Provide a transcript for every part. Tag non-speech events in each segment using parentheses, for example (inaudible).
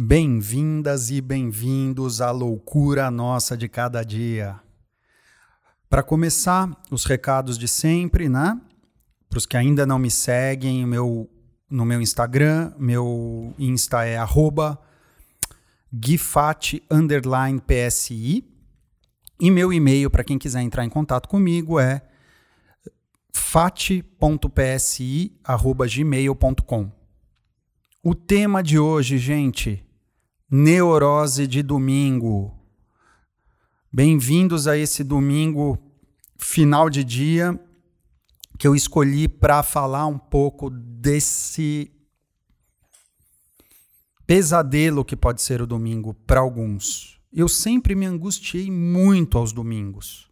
Bem-vindas e bem-vindos à loucura nossa de cada dia. Para começar, os recados de sempre, né? Para os que ainda não me seguem, meu, no meu Instagram, meu Insta é arroba psi e meu e-mail para quem quiser entrar em contato comigo é fat.psi@gmail.com. O tema de hoje, gente, Neurose de domingo. Bem-vindos a esse domingo final de dia que eu escolhi para falar um pouco desse pesadelo que pode ser o domingo para alguns. Eu sempre me angustiei muito aos domingos.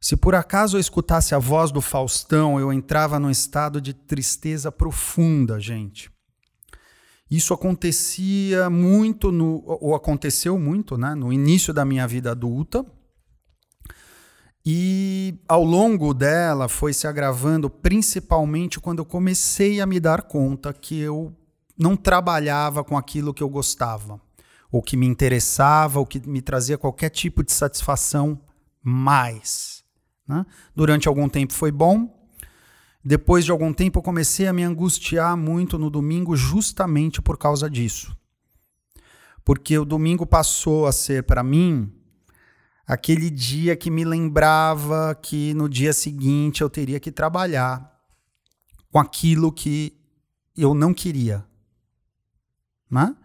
Se por acaso eu escutasse a voz do Faustão, eu entrava num estado de tristeza profunda, gente. Isso acontecia muito, no, ou aconteceu muito, né, no início da minha vida adulta. E ao longo dela foi se agravando, principalmente quando eu comecei a me dar conta que eu não trabalhava com aquilo que eu gostava, ou que me interessava, ou que me trazia qualquer tipo de satisfação mais. Né? Durante algum tempo foi bom, depois de algum tempo, eu comecei a me angustiar muito no domingo, justamente por causa disso. Porque o domingo passou a ser para mim aquele dia que me lembrava que no dia seguinte eu teria que trabalhar com aquilo que eu não queria. Né?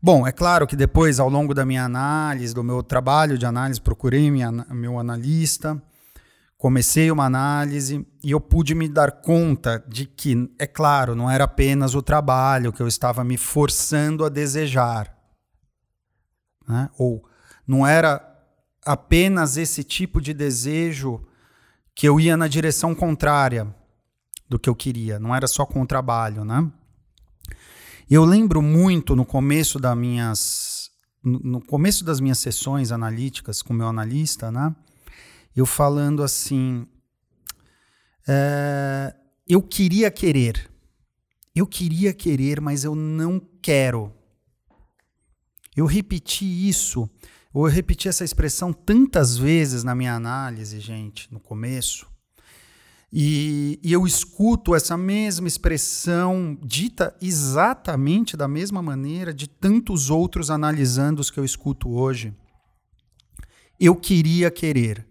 Bom, é claro que depois, ao longo da minha análise, do meu trabalho de análise, procurei minha, meu analista comecei uma análise e eu pude me dar conta de que, é claro, não era apenas o trabalho que eu estava me forçando a desejar. Né? Ou não era apenas esse tipo de desejo que eu ia na direção contrária do que eu queria, não era só com o trabalho, né? Eu lembro muito no começo das minhas no começo das minhas sessões analíticas com meu analista, né? Eu falando assim: é, eu queria querer, eu queria querer, mas eu não quero. Eu repeti isso, ou eu repeti essa expressão tantas vezes na minha análise, gente, no começo. E, e, eu escuto essa mesma expressão dita exatamente da mesma maneira de tantos outros analisando os que eu escuto hoje. Eu queria querer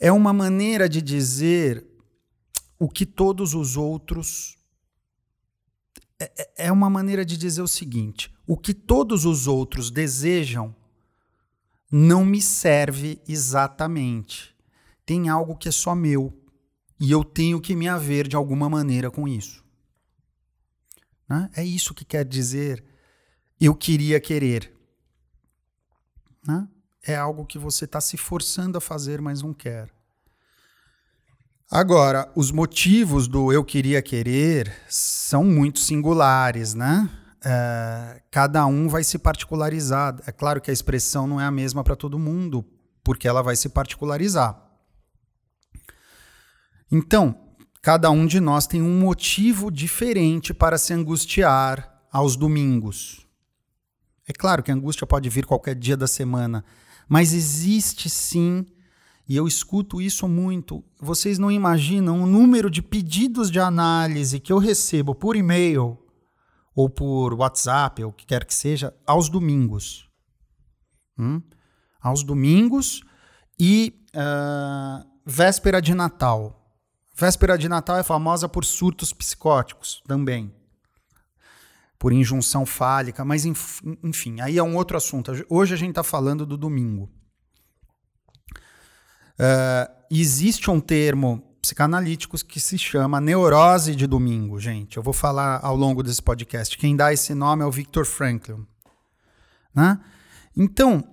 é uma maneira de dizer o que todos os outros. É, é, é uma maneira de dizer o seguinte: o que todos os outros desejam não me serve exatamente. Tem algo que é só meu e eu tenho que me haver de alguma maneira com isso. Né? É isso que quer dizer eu queria querer. Né? É algo que você está se forçando a fazer, mas não quer. Agora, os motivos do eu queria querer são muito singulares, né? É, cada um vai se particularizar. É claro que a expressão não é a mesma para todo mundo, porque ela vai se particularizar. Então, cada um de nós tem um motivo diferente para se angustiar aos domingos. É claro que a angústia pode vir qualquer dia da semana, mas existe sim, e eu escuto isso muito. Vocês não imaginam o número de pedidos de análise que eu recebo por e-mail ou por WhatsApp, ou o que quer que seja, aos domingos. Hum? Aos domingos e uh, véspera de Natal. Véspera de Natal é famosa por surtos psicóticos também por injunção fálica, mas enfim, aí é um outro assunto. Hoje a gente está falando do domingo. Uh, existe um termo psicanalítico que se chama neurose de domingo, gente. Eu vou falar ao longo desse podcast. Quem dá esse nome é o Victor Frankl. Né? Então,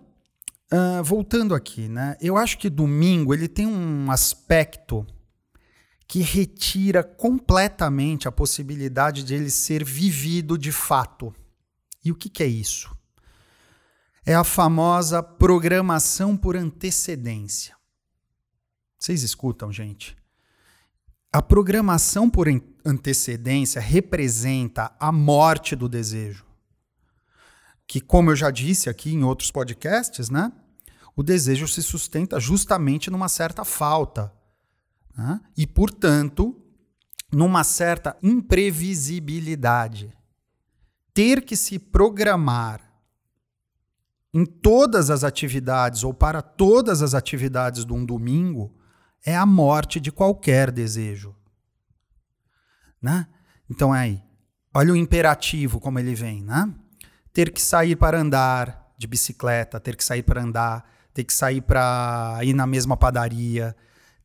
uh, voltando aqui, né? eu acho que domingo ele tem um aspecto que retira completamente a possibilidade de ele ser vivido de fato. E o que, que é isso? É a famosa programação por antecedência. Vocês escutam, gente? A programação por antecedência representa a morte do desejo. que, como eu já disse aqui em outros podcasts, né? O desejo se sustenta justamente numa certa falta. Né? E, portanto, numa certa imprevisibilidade. Ter que se programar em todas as atividades ou para todas as atividades de um domingo é a morte de qualquer desejo. Né? Então é aí. Olha o imperativo como ele vem, né? Ter que sair para andar de bicicleta, ter que sair para andar, ter que sair para ir na mesma padaria,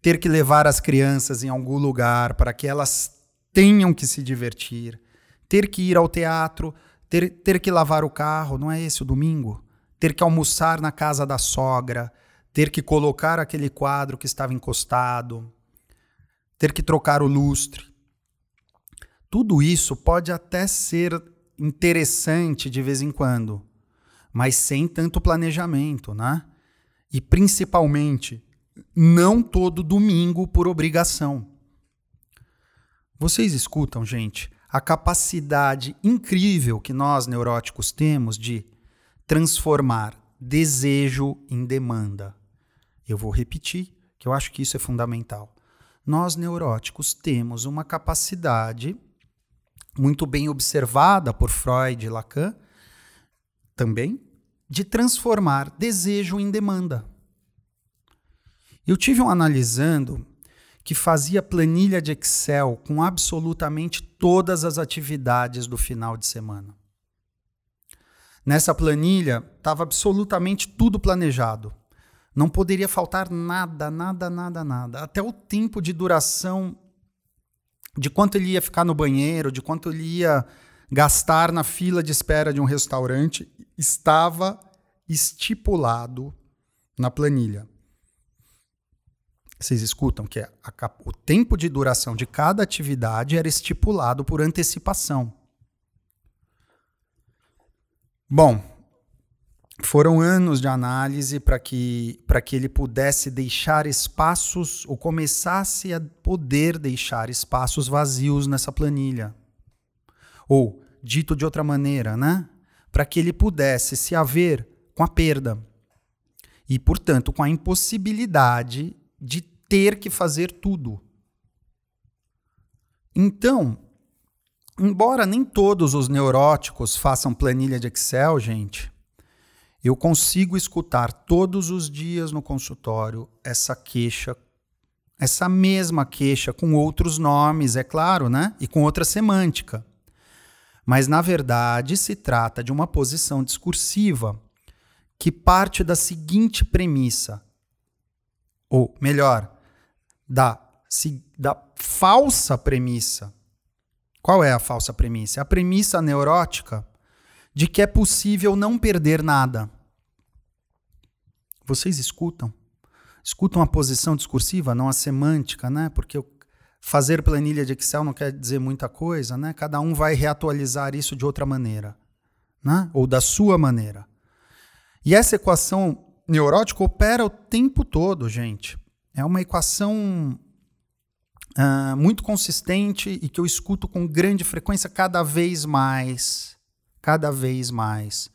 ter que levar as crianças em algum lugar para que elas tenham que se divertir, ter que ir ao teatro, ter, ter que lavar o carro, não é esse o domingo? Ter que almoçar na casa da sogra, ter que colocar aquele quadro que estava encostado, ter que trocar o lustre. Tudo isso pode até ser interessante de vez em quando, mas sem tanto planejamento, né? E principalmente, não todo domingo por obrigação. Vocês escutam, gente, a capacidade incrível que nós neuróticos temos de transformar desejo em demanda. Eu vou repetir, que eu acho que isso é fundamental. Nós neuróticos temos uma capacidade muito bem observada por Freud e Lacan, também, de transformar desejo em demanda. Eu tive um analisando que fazia planilha de Excel com absolutamente todas as atividades do final de semana. Nessa planilha estava absolutamente tudo planejado. Não poderia faltar nada, nada, nada, nada. Até o tempo de duração de quanto ele ia ficar no banheiro, de quanto ele ia gastar na fila de espera de um restaurante, estava estipulado na planilha. Vocês escutam que a, o tempo de duração de cada atividade era estipulado por antecipação. Bom, foram anos de análise para que, que ele pudesse deixar espaços, ou começasse a poder deixar espaços vazios nessa planilha. Ou, dito de outra maneira, né? para que ele pudesse se haver com a perda. E, portanto, com a impossibilidade de ter que fazer tudo. Então, embora nem todos os neuróticos façam planilha de Excel, gente, eu consigo escutar todos os dias no consultório essa queixa, essa mesma queixa com outros nomes, é claro, né? E com outra semântica. Mas na verdade se trata de uma posição discursiva que parte da seguinte premissa, ou melhor, da, da falsa premissa. Qual é a falsa premissa? É a premissa neurótica de que é possível não perder nada. Vocês escutam? Escutam a posição discursiva, não a semântica, né? Porque fazer planilha de Excel não quer dizer muita coisa, né? Cada um vai reatualizar isso de outra maneira, né? Ou da sua maneira. E essa equação neurótica opera o tempo todo, gente. É uma equação uh, muito consistente e que eu escuto com grande frequência cada vez mais cada vez mais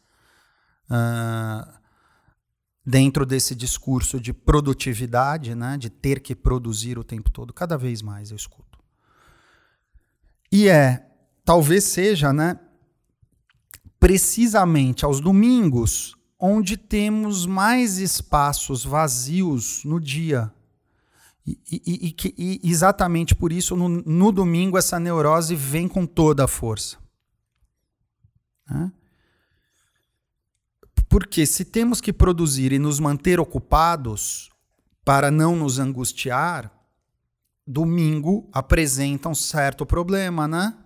uh, dentro desse discurso de produtividade, né, de ter que produzir o tempo todo, cada vez mais eu escuto. E é, talvez seja, né, precisamente aos domingos onde temos mais espaços vazios no dia. E, e, e, e exatamente por isso, no, no domingo, essa neurose vem com toda a força. Né? Porque se temos que produzir e nos manter ocupados para não nos angustiar, domingo apresenta um certo problema, né?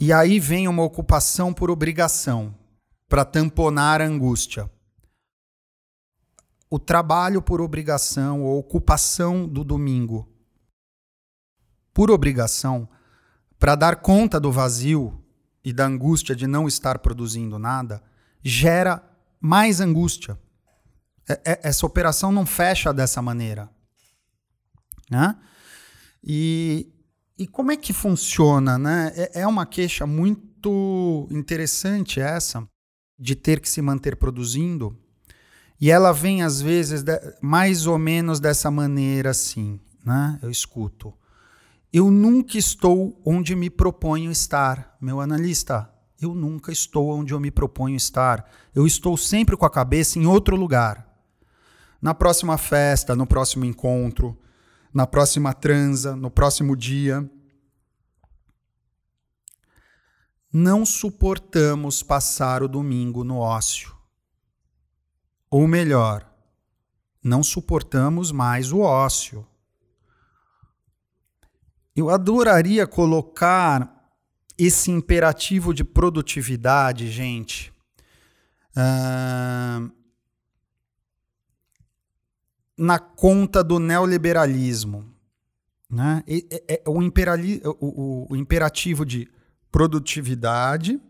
E aí vem uma ocupação por obrigação, para tamponar a angústia. O trabalho por obrigação ou ocupação do domingo. Por obrigação, para dar conta do vazio e da angústia de não estar produzindo nada, gera mais angústia. É, é, essa operação não fecha dessa maneira. Né? E, e como é que funciona? Né? É, é uma queixa muito muito interessante essa de ter que se manter produzindo. E ela vem às vezes mais ou menos dessa maneira assim, né? Eu escuto. Eu nunca estou onde me proponho estar, meu analista. Eu nunca estou onde eu me proponho estar. Eu estou sempre com a cabeça em outro lugar. Na próxima festa, no próximo encontro, na próxima transa, no próximo dia. Não suportamos passar o domingo no ócio. Ou melhor, não suportamos mais o ócio. Eu adoraria colocar esse imperativo de produtividade, gente, uh, na conta do neoliberalismo. Né? É, é, é o, imperali o, o, o imperativo de produtividade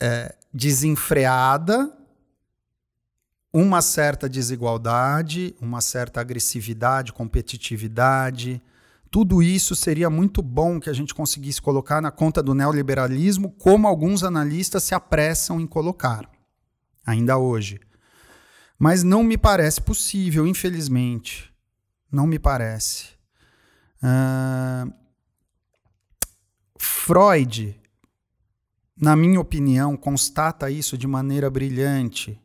é, desenfreada, uma certa desigualdade, uma certa agressividade, competitividade. Tudo isso seria muito bom que a gente conseguisse colocar na conta do neoliberalismo, como alguns analistas se apressam em colocar, ainda hoje. Mas não me parece possível, infelizmente. Não me parece. Uh, Freud, na minha opinião, constata isso de maneira brilhante,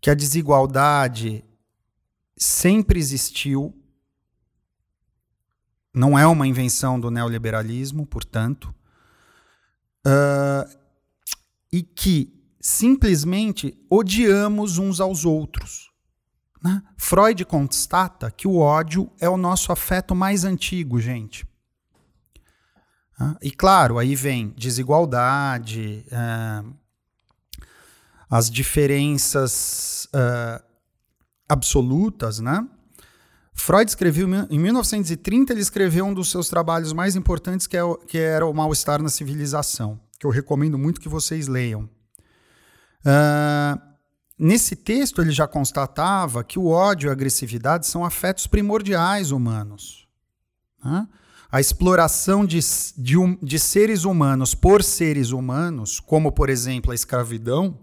que a desigualdade sempre existiu, não é uma invenção do neoliberalismo, portanto, uh, e que simplesmente odiamos uns aos outros. Né? Freud constata que o ódio é o nosso afeto mais antigo, gente. E claro, aí vem desigualdade, uh, as diferenças uh, absolutas, né? Freud escreveu em 1930 ele escreveu um dos seus trabalhos mais importantes que, é que era o mal-estar na civilização, que eu recomendo muito que vocês leiam. Uh, nesse texto ele já constatava que o ódio e a agressividade são afetos primordiais humanos. Né? A exploração de, de, um, de seres humanos por seres humanos, como por exemplo a escravidão,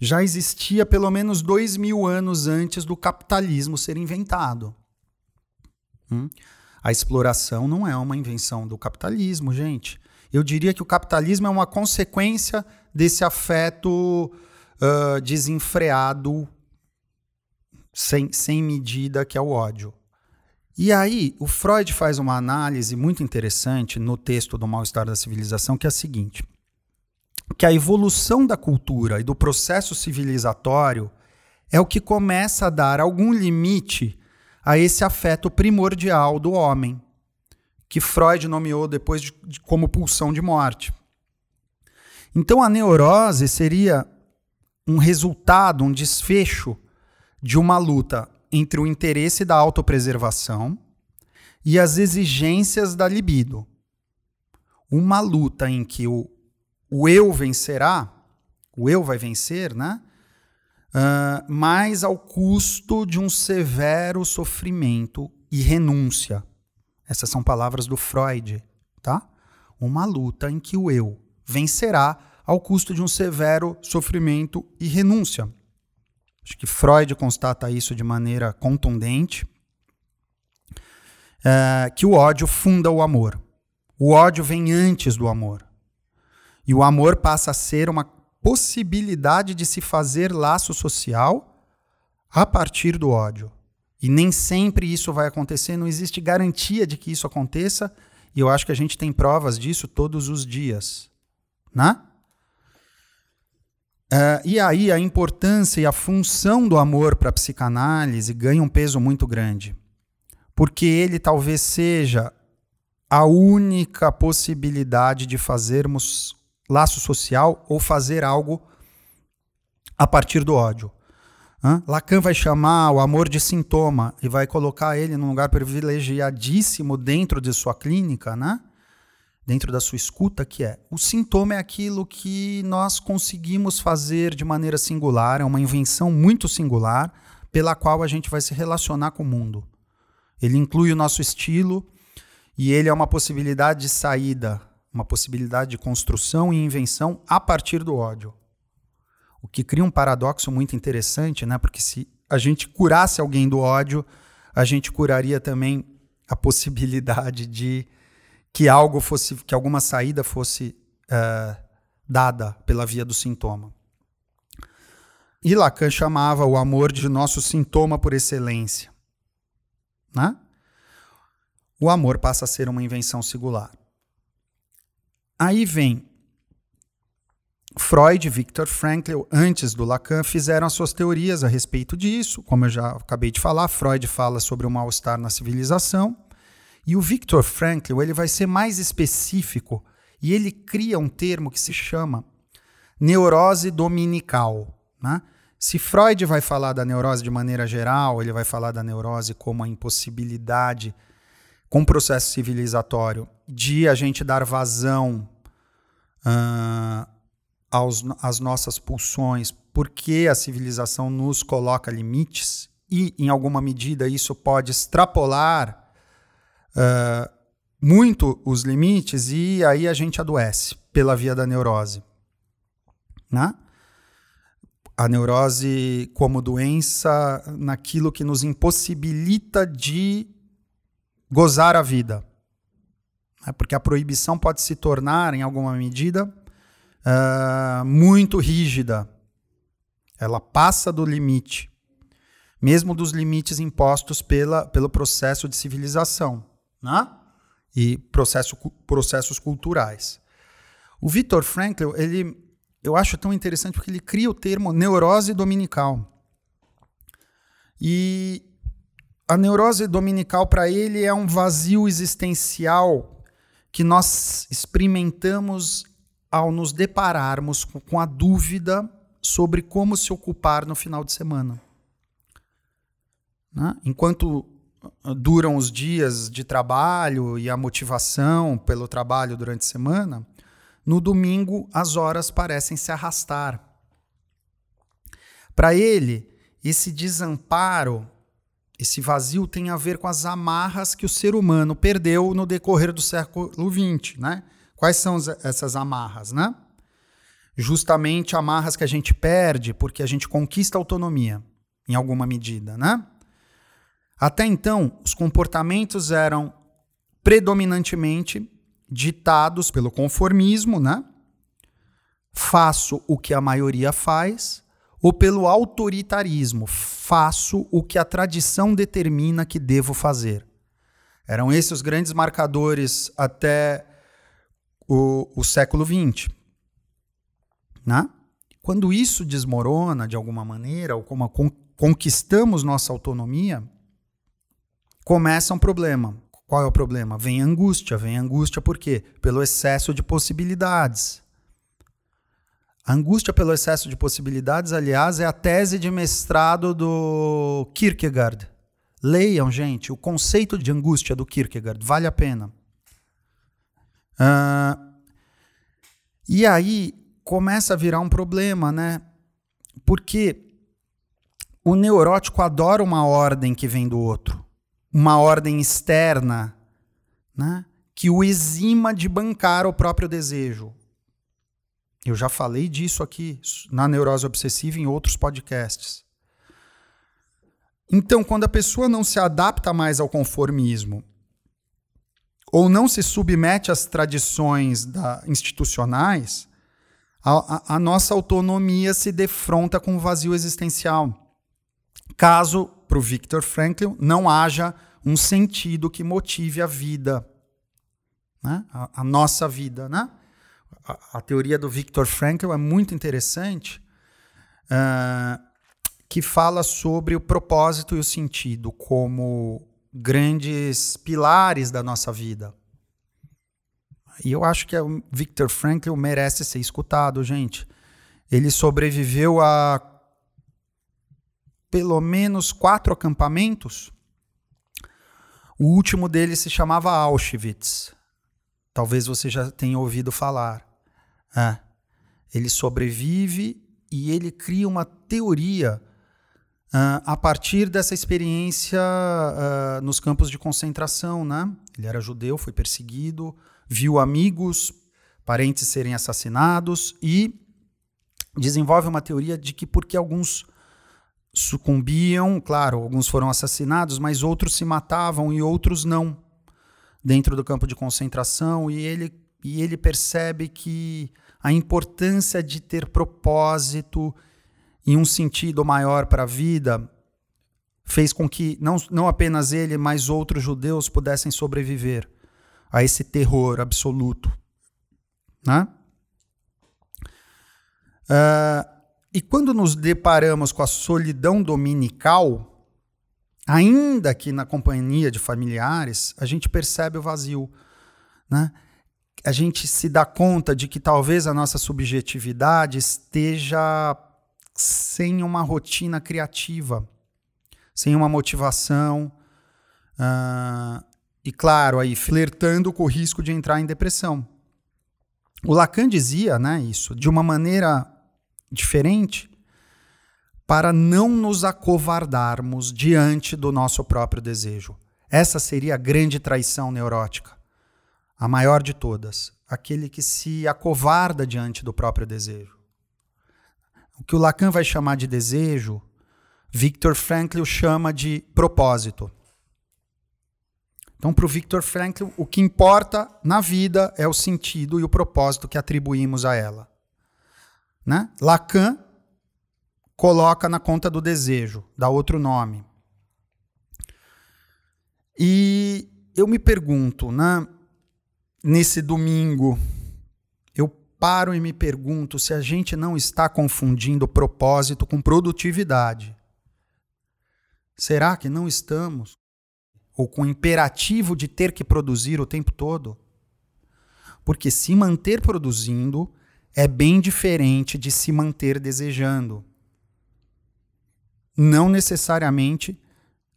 já existia pelo menos dois mil anos antes do capitalismo ser inventado. Hum? A exploração não é uma invenção do capitalismo, gente. Eu diria que o capitalismo é uma consequência desse afeto uh, desenfreado, sem, sem medida, que é o ódio. E aí, o Freud faz uma análise muito interessante no texto do Mal-Estar da Civilização, que é a seguinte: que a evolução da cultura e do processo civilizatório é o que começa a dar algum limite a esse afeto primordial do homem, que Freud nomeou depois de, de, como pulsão de morte. Então, a neurose seria um resultado, um desfecho de uma luta entre o interesse da autopreservação e as exigências da libido. Uma luta em que o, o eu vencerá, o eu vai vencer, né? Uh, mas ao custo de um severo sofrimento e renúncia. Essas são palavras do Freud, tá? Uma luta em que o eu vencerá ao custo de um severo sofrimento e renúncia. Acho que Freud constata isso de maneira contundente. É, que o ódio funda o amor. O ódio vem antes do amor. E o amor passa a ser uma possibilidade de se fazer laço social a partir do ódio. E nem sempre isso vai acontecer, não existe garantia de que isso aconteça, e eu acho que a gente tem provas disso todos os dias. Né? Uh, e aí a importância e a função do amor para a psicanálise ganha um peso muito grande. Porque ele talvez seja a única possibilidade de fazermos laço social ou fazer algo a partir do ódio. Uh, Lacan vai chamar o amor de sintoma e vai colocar ele num lugar privilegiadíssimo dentro de sua clínica, né? Dentro da sua escuta, que é o sintoma é aquilo que nós conseguimos fazer de maneira singular, é uma invenção muito singular pela qual a gente vai se relacionar com o mundo. Ele inclui o nosso estilo e ele é uma possibilidade de saída, uma possibilidade de construção e invenção a partir do ódio. O que cria um paradoxo muito interessante, né? Porque se a gente curasse alguém do ódio, a gente curaria também a possibilidade de que algo fosse, que alguma saída fosse uh, dada pela via do sintoma. E Lacan chamava o amor de nosso sintoma por excelência. Né? O amor passa a ser uma invenção singular. Aí vem Freud e Viktor Frankl, antes do Lacan, fizeram as suas teorias a respeito disso. Como eu já acabei de falar, Freud fala sobre o mal-estar na civilização. E o Viktor Frankl ele vai ser mais específico e ele cria um termo que se chama neurose dominical. Né? Se Freud vai falar da neurose de maneira geral, ele vai falar da neurose como a impossibilidade, com o processo civilizatório, de a gente dar vazão uh, aos, às nossas pulsões, porque a civilização nos coloca limites, e em alguma medida isso pode extrapolar muito os limites, e aí a gente adoece pela via da neurose. Né? A neurose como doença naquilo que nos impossibilita de gozar a vida. Né? Porque a proibição pode se tornar, em alguma medida, uh, muito rígida. Ela passa do limite, mesmo dos limites impostos pela, pelo processo de civilização né? e processo, processos culturais. O Viktor Frankl, ele, eu acho tão interessante porque ele cria o termo neurose dominical. E a neurose dominical para ele é um vazio existencial que nós experimentamos ao nos depararmos com a dúvida sobre como se ocupar no final de semana. Né? Enquanto duram os dias de trabalho e a motivação pelo trabalho durante a semana, no domingo as horas parecem se arrastar. Para ele, esse desamparo, esse vazio tem a ver com as amarras que o ser humano perdeu no decorrer do século XX, né? Quais são essas amarras, né? Justamente amarras que a gente perde porque a gente conquista autonomia, em alguma medida, né? Até então, os comportamentos eram predominantemente ditados pelo conformismo, né? Faço o que a maioria faz, ou pelo autoritarismo, faço o que a tradição determina que devo fazer. Eram esses os grandes marcadores até o, o século XX. Né? Quando isso desmorona de alguma maneira, ou como con conquistamos nossa autonomia, começa um problema. Qual é o problema? Vem angústia. Vem angústia por quê? Pelo excesso de possibilidades. A angústia pelo excesso de possibilidades, aliás, é a tese de mestrado do Kierkegaard. Leiam, gente, o conceito de angústia do Kierkegaard, vale a pena. Uh, e aí começa a virar um problema, né? Porque o neurótico adora uma ordem que vem do outro, uma ordem externa, né? Que o exima de bancar o próprio desejo. Eu já falei disso aqui na neurose obsessiva em outros podcasts. Então, quando a pessoa não se adapta mais ao conformismo ou não se submete às tradições da, institucionais, a, a, a nossa autonomia se defronta com o vazio existencial. Caso, para o Viktor Frankl, não haja um sentido que motive a vida, né? a, a nossa vida. Né? A, a, teoria do Viktor Frankl é muito interessante, uh, que fala sobre o propósito e o sentido como grandes pilares da nossa vida. E eu acho que o Viktor Frankl merece ser escutado, gente. Ele sobreviveu a pelo menos quatro acampamentos. O último dele se chamava Auschwitz. Talvez você já tenha ouvido falar. É. Ele sobrevive e ele cria uma teoria uh, a partir dessa experiência uh, nos campos de concentração, né? Ele era judeu, foi perseguido, viu amigos, parentes serem assassinados e desenvolve uma teoria de que porque alguns sucumbiam, claro, alguns foram assassinados, mas outros se matavam e outros não dentro do campo de concentração e ele e ele percebe que a importância de ter propósito e um sentido maior para a vida fez com que não, não apenas ele, mas outros judeus pudessem sobreviver a esse terror absoluto. Né? Uh, e quando nos deparamos com a solidão dominical, ainda que na companhia de familiares, a gente percebe o vazio. Né? A gente se dá conta de que talvez a nossa subjetividade esteja sem uma rotina criativa, sem uma motivação. Uh, e claro, aí flertando com o risco de entrar em depressão. O Lacan dizia né, isso de uma maneira diferente para não nos acovardarmos diante do nosso próprio desejo. Essa seria a grande traição neurótica, a maior de todas, aquele que se acovarda diante do próprio desejo. O que o Lacan vai chamar de desejo, Viktor Frankl chama de propósito. Então, para o Viktor Frankl, o que importa na vida é o sentido e o propósito que atribuímos a ela. Né? Lacan coloca na conta do desejo, dá outro nome. E eu me pergunto, né, nesse domingo, eu paro e me pergunto se a gente não está confundindo propósito com produtividade. Será que não estamos? Ou com o imperativo de ter que produzir o tempo todo? Porque se manter produzindo é bem diferente de se manter desejando. Não necessariamente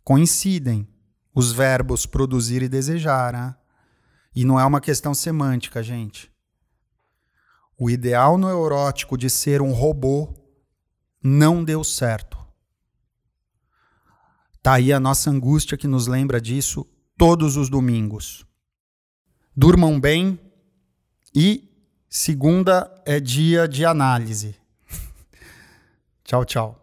coincidem os verbos produzir e desejar. Né? E não é uma questão semântica, gente. O ideal neurótico de ser um robô não deu certo. Tá aí a nossa angústia que nos lembra disso todos os domingos. Durmam bem e Segunda é dia de análise. (laughs) tchau, tchau.